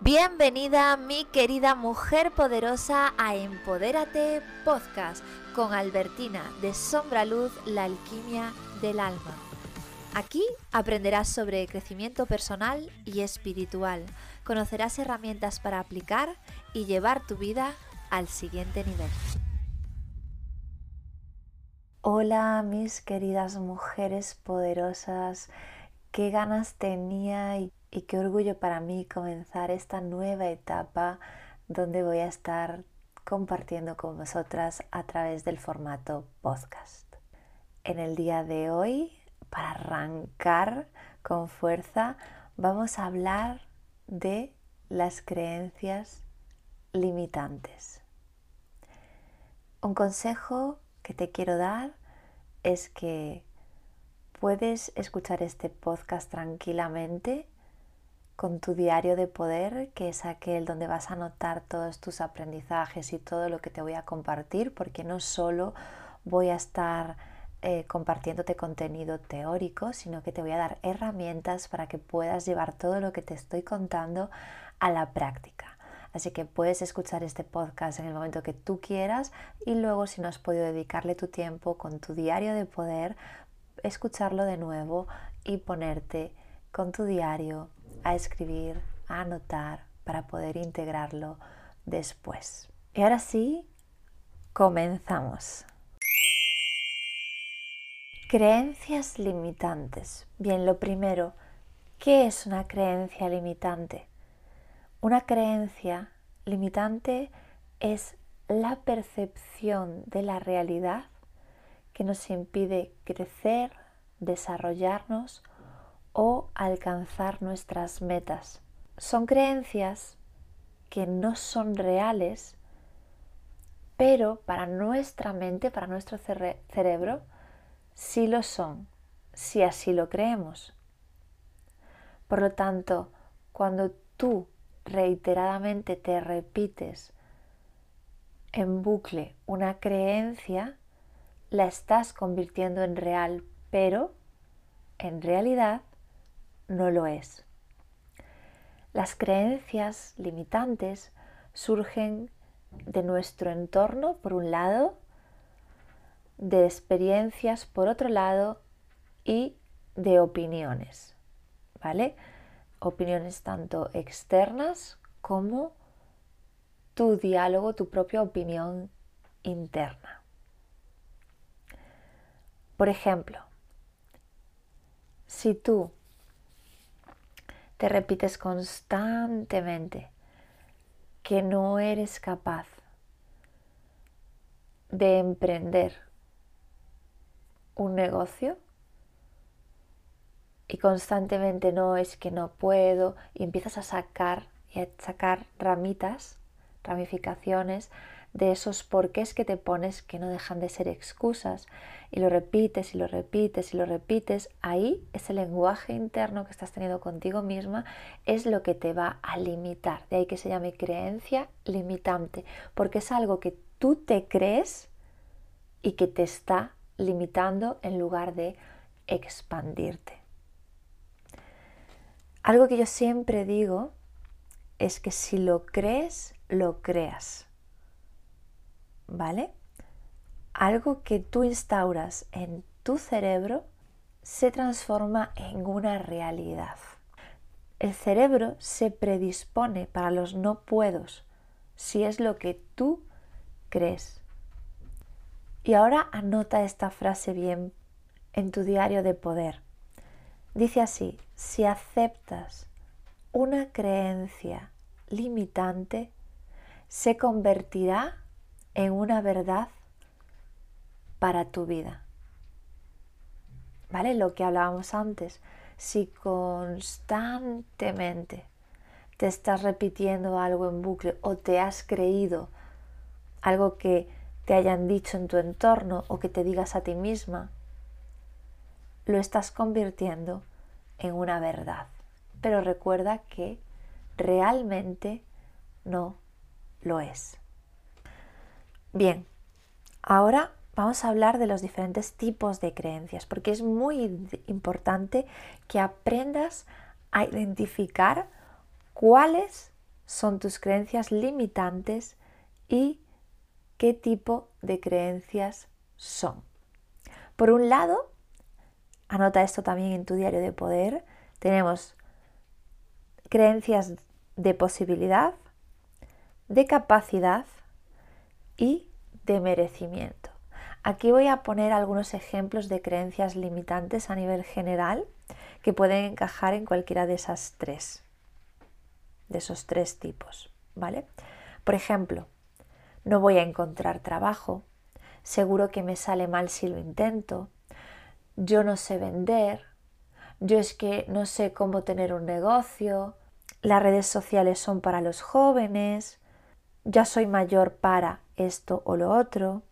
Bienvenida mi querida mujer poderosa a Empodérate Podcast con Albertina de Sombra Luz, la alquimia del alma. Aquí aprenderás sobre crecimiento personal y espiritual, conocerás herramientas para aplicar y llevar tu vida al siguiente nivel. Hola mis queridas mujeres poderosas, qué ganas tenía y y qué orgullo para mí comenzar esta nueva etapa donde voy a estar compartiendo con vosotras a través del formato podcast. En el día de hoy, para arrancar con fuerza, vamos a hablar de las creencias limitantes. Un consejo que te quiero dar es que puedes escuchar este podcast tranquilamente con tu diario de poder, que es aquel donde vas a anotar todos tus aprendizajes y todo lo que te voy a compartir, porque no solo voy a estar eh, compartiéndote contenido teórico, sino que te voy a dar herramientas para que puedas llevar todo lo que te estoy contando a la práctica. Así que puedes escuchar este podcast en el momento que tú quieras y luego si no has podido dedicarle tu tiempo con tu diario de poder, escucharlo de nuevo y ponerte con tu diario a escribir, a anotar para poder integrarlo después. Y ahora sí, comenzamos. Creencias limitantes. Bien, lo primero, ¿qué es una creencia limitante? Una creencia limitante es la percepción de la realidad que nos impide crecer, desarrollarnos o alcanzar nuestras metas. Son creencias que no son reales, pero para nuestra mente, para nuestro cerebro, sí lo son, si así lo creemos. Por lo tanto, cuando tú reiteradamente te repites en bucle una creencia, la estás convirtiendo en real, pero en realidad no lo es. Las creencias limitantes surgen de nuestro entorno, por un lado, de experiencias, por otro lado, y de opiniones, ¿vale? Opiniones tanto externas como tu diálogo, tu propia opinión interna. Por ejemplo, si tú te repites constantemente que no eres capaz de emprender un negocio y constantemente no es que no puedo y empiezas a sacar y a sacar ramitas, ramificaciones de esos porqués que te pones que no dejan de ser excusas y lo repites y lo repites y lo repites, ahí ese lenguaje interno que estás teniendo contigo misma es lo que te va a limitar. De ahí que se llame creencia limitante, porque es algo que tú te crees y que te está limitando en lugar de expandirte. Algo que yo siempre digo es que si lo crees, lo creas. ¿Vale? Algo que tú instauras en tu cerebro se transforma en una realidad. El cerebro se predispone para los no puedos si es lo que tú crees. Y ahora anota esta frase bien en tu diario de poder. Dice así, si aceptas una creencia limitante, se convertirá en una verdad para tu vida. ¿Vale? Lo que hablábamos antes. Si constantemente te estás repitiendo algo en bucle o te has creído algo que te hayan dicho en tu entorno o que te digas a ti misma, lo estás convirtiendo en una verdad. Pero recuerda que realmente no lo es. Bien, ahora vamos a hablar de los diferentes tipos de creencias, porque es muy importante que aprendas a identificar cuáles son tus creencias limitantes y qué tipo de creencias son. Por un lado, anota esto también en tu diario de poder, tenemos creencias de posibilidad, de capacidad y de merecimiento. Aquí voy a poner algunos ejemplos de creencias limitantes a nivel general que pueden encajar en cualquiera de esas tres, de esos tres tipos, ¿vale? Por ejemplo, no voy a encontrar trabajo, seguro que me sale mal si lo intento, yo no sé vender, yo es que no sé cómo tener un negocio, las redes sociales son para los jóvenes, ya soy mayor para esto o lo otro,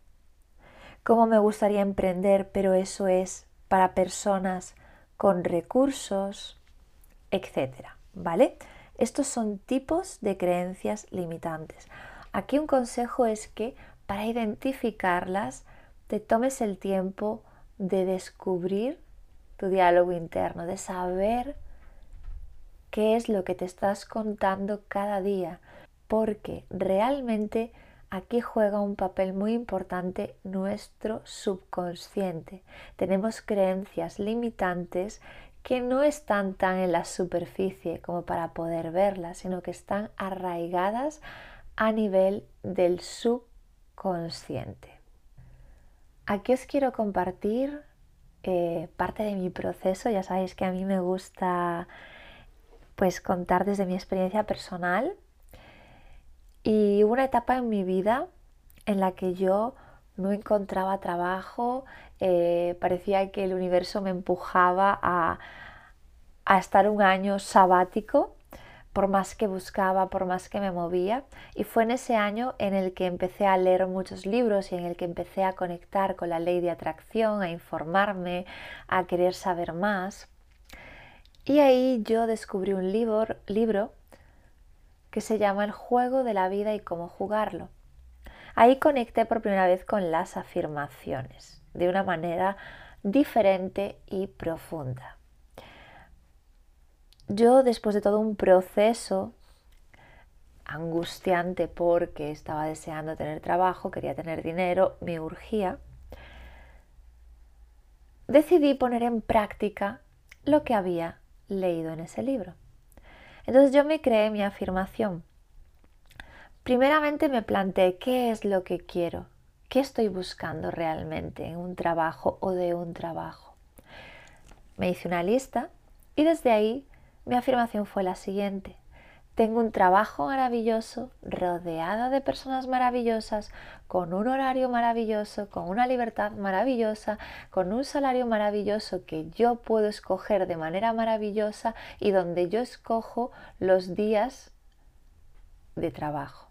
cómo me gustaría emprender, pero eso es para personas con recursos, etcétera, ¿vale? Estos son tipos de creencias limitantes. Aquí un consejo es que para identificarlas te tomes el tiempo de descubrir tu diálogo interno, de saber qué es lo que te estás contando cada día, porque realmente aquí juega un papel muy importante nuestro subconsciente. Tenemos creencias limitantes que no están tan en la superficie como para poder verlas, sino que están arraigadas a nivel del subconsciente. Aquí os quiero compartir eh, parte de mi proceso. Ya sabéis que a mí me gusta pues contar desde mi experiencia personal y hubo una etapa en mi vida en la que yo no encontraba trabajo, eh, parecía que el universo me empujaba a, a estar un año sabático, por más que buscaba, por más que me movía. Y fue en ese año en el que empecé a leer muchos libros y en el que empecé a conectar con la ley de atracción, a informarme, a querer saber más. Y ahí yo descubrí un libro, libro que se llama El juego de la vida y cómo jugarlo. Ahí conecté por primera vez con las afirmaciones de una manera diferente y profunda. Yo después de todo un proceso angustiante porque estaba deseando tener trabajo, quería tener dinero, me urgía, decidí poner en práctica lo que había leído en ese libro. Entonces yo me creé mi afirmación. Primeramente me planteé qué es lo que quiero, qué estoy buscando realmente en un trabajo o de un trabajo. Me hice una lista y desde ahí mi afirmación fue la siguiente. Tengo un trabajo maravilloso, rodeada de personas maravillosas, con un horario maravilloso, con una libertad maravillosa, con un salario maravilloso que yo puedo escoger de manera maravillosa y donde yo escojo los días de trabajo.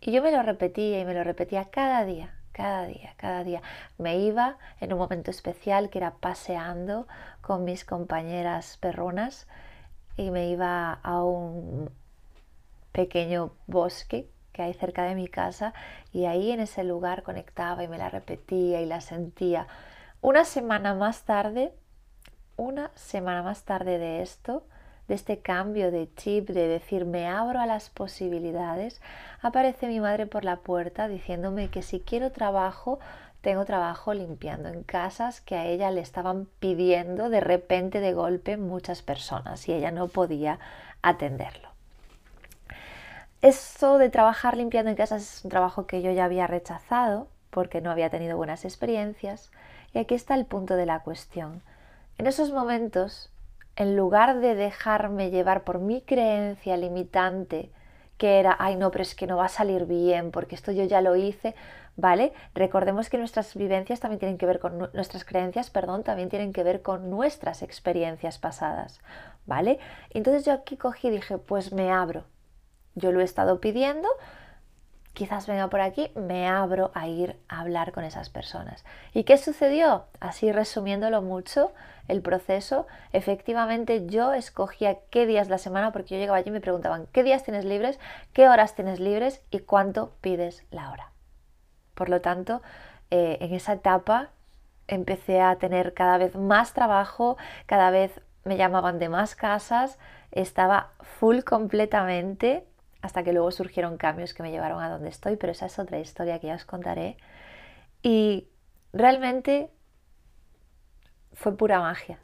Y yo me lo repetía y me lo repetía cada día, cada día, cada día. Me iba en un momento especial que era paseando con mis compañeras perronas y me iba a un pequeño bosque que hay cerca de mi casa y ahí en ese lugar conectaba y me la repetía y la sentía. Una semana más tarde, una semana más tarde de esto, de este cambio de chip, de decir me abro a las posibilidades, aparece mi madre por la puerta diciéndome que si quiero trabajo, tengo trabajo limpiando en casas que a ella le estaban pidiendo de repente, de golpe, muchas personas y ella no podía atenderlo. Eso de trabajar limpiando en casas es un trabajo que yo ya había rechazado porque no había tenido buenas experiencias. Y aquí está el punto de la cuestión. En esos momentos, en lugar de dejarme llevar por mi creencia limitante, que era, ay no, pero es que no va a salir bien porque esto yo ya lo hice, ¿vale? Recordemos que nuestras vivencias también tienen que ver con nuestras creencias, perdón, también tienen que ver con nuestras experiencias pasadas, ¿vale? Entonces yo aquí cogí y dije, pues me abro, yo lo he estado pidiendo, quizás venga por aquí, me abro a ir a hablar con esas personas. ¿Y qué sucedió? Así resumiéndolo mucho, el proceso, efectivamente yo escogía qué días de la semana, porque yo llegaba allí y me preguntaban qué días tienes libres, qué horas tienes libres y cuánto pides la hora. Por lo tanto, eh, en esa etapa empecé a tener cada vez más trabajo, cada vez me llamaban de más casas, estaba full completamente hasta que luego surgieron cambios que me llevaron a donde estoy, pero esa es otra historia que ya os contaré. Y realmente fue pura magia.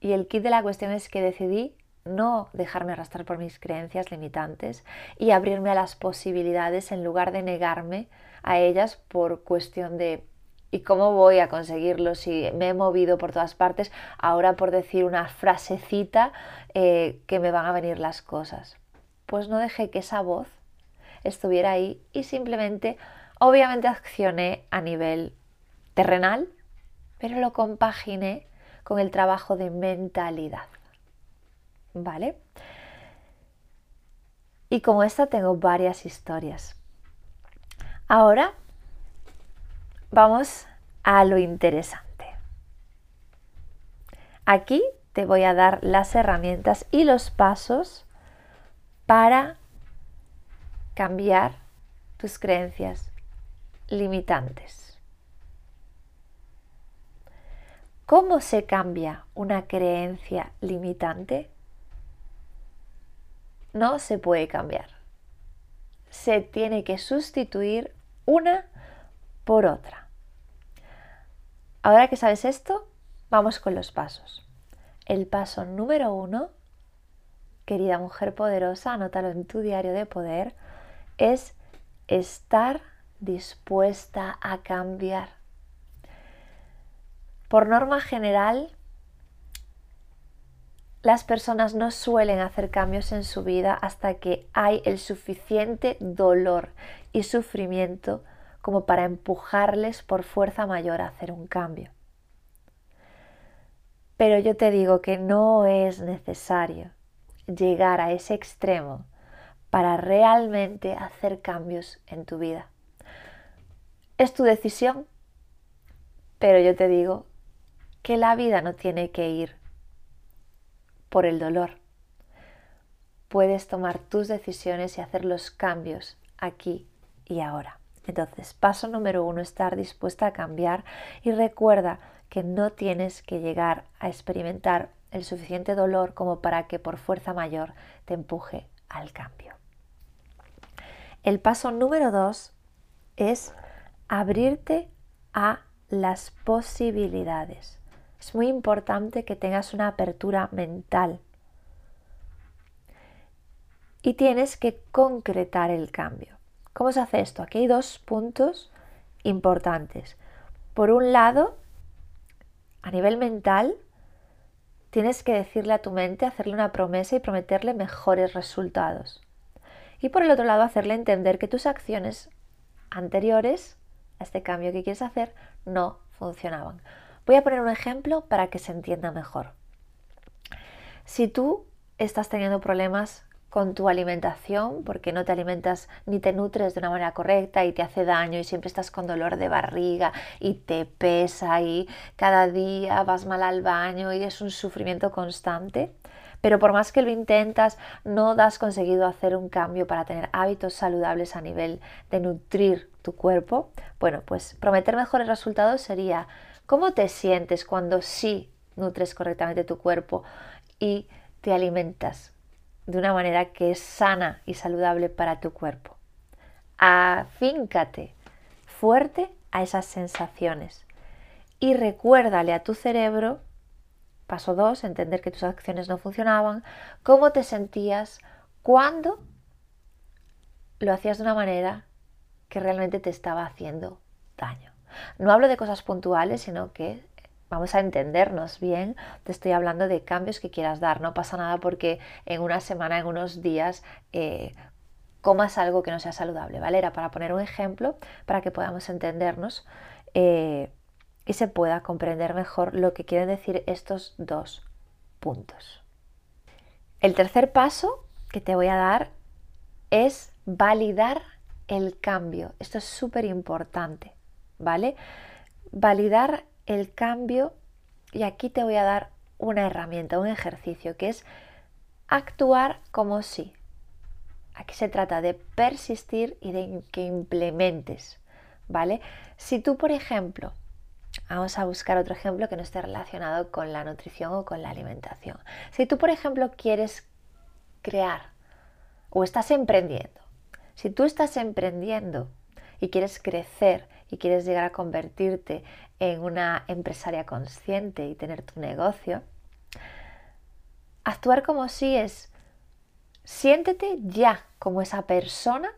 Y el kit de la cuestión es que decidí no dejarme arrastrar por mis creencias limitantes y abrirme a las posibilidades en lugar de negarme a ellas por cuestión de ¿y cómo voy a conseguirlo si me he movido por todas partes? Ahora por decir una frasecita eh, que me van a venir las cosas. Pues no dejé que esa voz estuviera ahí y simplemente, obviamente accioné a nivel terrenal, pero lo compaginé con el trabajo de mentalidad. ¿Vale? Y como esta tengo varias historias. Ahora vamos a lo interesante. Aquí te voy a dar las herramientas y los pasos para cambiar tus creencias limitantes. ¿Cómo se cambia una creencia limitante? No se puede cambiar. Se tiene que sustituir una por otra. Ahora que sabes esto, vamos con los pasos. El paso número uno, querida mujer poderosa, anótalo en tu diario de poder, es estar dispuesta a cambiar. Por norma general, las personas no suelen hacer cambios en su vida hasta que hay el suficiente dolor y sufrimiento como para empujarles por fuerza mayor a hacer un cambio. Pero yo te digo que no es necesario llegar a ese extremo para realmente hacer cambios en tu vida. Es tu decisión, pero yo te digo que la vida no tiene que ir por el dolor. Puedes tomar tus decisiones y hacer los cambios aquí y ahora. Entonces, paso número uno, estar dispuesta a cambiar y recuerda que no tienes que llegar a experimentar el suficiente dolor como para que por fuerza mayor te empuje al cambio. El paso número dos es abrirte a las posibilidades. Es muy importante que tengas una apertura mental y tienes que concretar el cambio. ¿Cómo se hace esto? Aquí hay dos puntos importantes. Por un lado, a nivel mental, tienes que decirle a tu mente, hacerle una promesa y prometerle mejores resultados. Y por el otro lado, hacerle entender que tus acciones anteriores a este cambio que quieres hacer no funcionaban. Voy a poner un ejemplo para que se entienda mejor. Si tú estás teniendo problemas con tu alimentación, porque no te alimentas ni te nutres de una manera correcta y te hace daño y siempre estás con dolor de barriga y te pesa y cada día vas mal al baño y es un sufrimiento constante. Pero por más que lo intentas, no has conseguido hacer un cambio para tener hábitos saludables a nivel de nutrir tu cuerpo. Bueno, pues prometer mejores resultados sería cómo te sientes cuando sí nutres correctamente tu cuerpo y te alimentas de una manera que es sana y saludable para tu cuerpo. Afíncate fuerte a esas sensaciones y recuérdale a tu cerebro, paso 2, entender que tus acciones no funcionaban, cómo te sentías cuando lo hacías de una manera que realmente te estaba haciendo daño. No hablo de cosas puntuales, sino que vamos a entendernos bien, te estoy hablando de cambios que quieras dar. No pasa nada porque en una semana, en unos días, eh, comas algo que no sea saludable, ¿vale? Era para poner un ejemplo para que podamos entendernos eh, y se pueda comprender mejor lo que quieren decir estos dos puntos. El tercer paso que te voy a dar es validar el cambio. Esto es súper importante, ¿vale? Validar el cambio y aquí te voy a dar una herramienta, un ejercicio que es actuar como si. Aquí se trata de persistir y de que implementes, ¿vale? Si tú, por ejemplo, vamos a buscar otro ejemplo que no esté relacionado con la nutrición o con la alimentación. Si tú, por ejemplo, quieres crear o estás emprendiendo. Si tú estás emprendiendo y quieres crecer y quieres llegar a convertirte en una empresaria consciente y tener tu negocio, actuar como si es siéntete ya como esa persona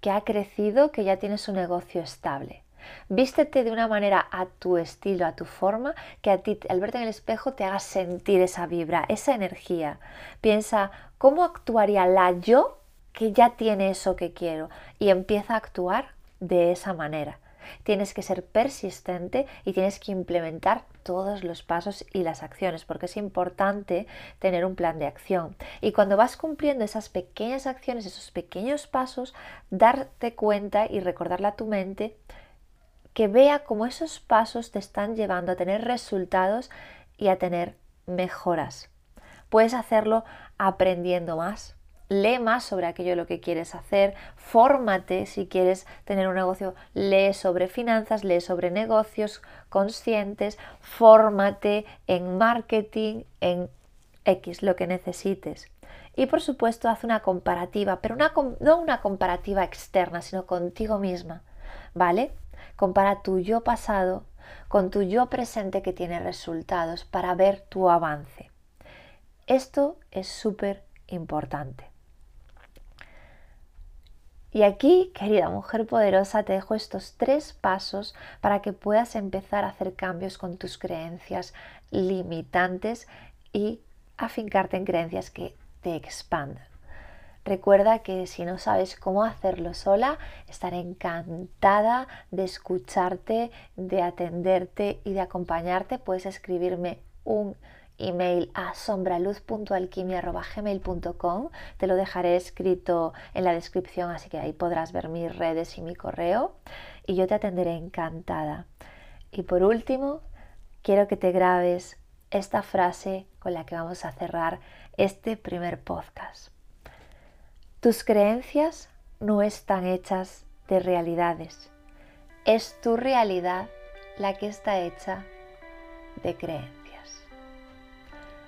que ha crecido, que ya tiene su negocio estable. Vístete de una manera a tu estilo, a tu forma, que a ti al verte en el espejo te haga sentir esa vibra, esa energía. Piensa, ¿cómo actuaría la yo que ya tiene eso que quiero? Y empieza a actuar de esa manera. Tienes que ser persistente y tienes que implementar todos los pasos y las acciones, porque es importante tener un plan de acción. Y cuando vas cumpliendo esas pequeñas acciones, esos pequeños pasos, darte cuenta y recordarle a tu mente que vea cómo esos pasos te están llevando a tener resultados y a tener mejoras. Puedes hacerlo aprendiendo más. Lee más sobre aquello lo que quieres hacer, fórmate si quieres tener un negocio, lee sobre finanzas, lee sobre negocios conscientes, fórmate en marketing, en X, lo que necesites. Y por supuesto, haz una comparativa, pero no una comparativa externa, sino contigo misma, ¿vale? Compara tu yo pasado con tu yo presente que tiene resultados para ver tu avance. Esto es súper importante. Y aquí, querida mujer poderosa, te dejo estos tres pasos para que puedas empezar a hacer cambios con tus creencias limitantes y afincarte en creencias que te expandan. Recuerda que si no sabes cómo hacerlo sola, estaré encantada de escucharte, de atenderte y de acompañarte. Puedes escribirme un email a sombraluz.alquimia.gmail.com Te lo dejaré escrito en la descripción, así que ahí podrás ver mis redes y mi correo y yo te atenderé encantada. Y por último, quiero que te grabes esta frase con la que vamos a cerrar este primer podcast. Tus creencias no están hechas de realidades. Es tu realidad la que está hecha de creencias.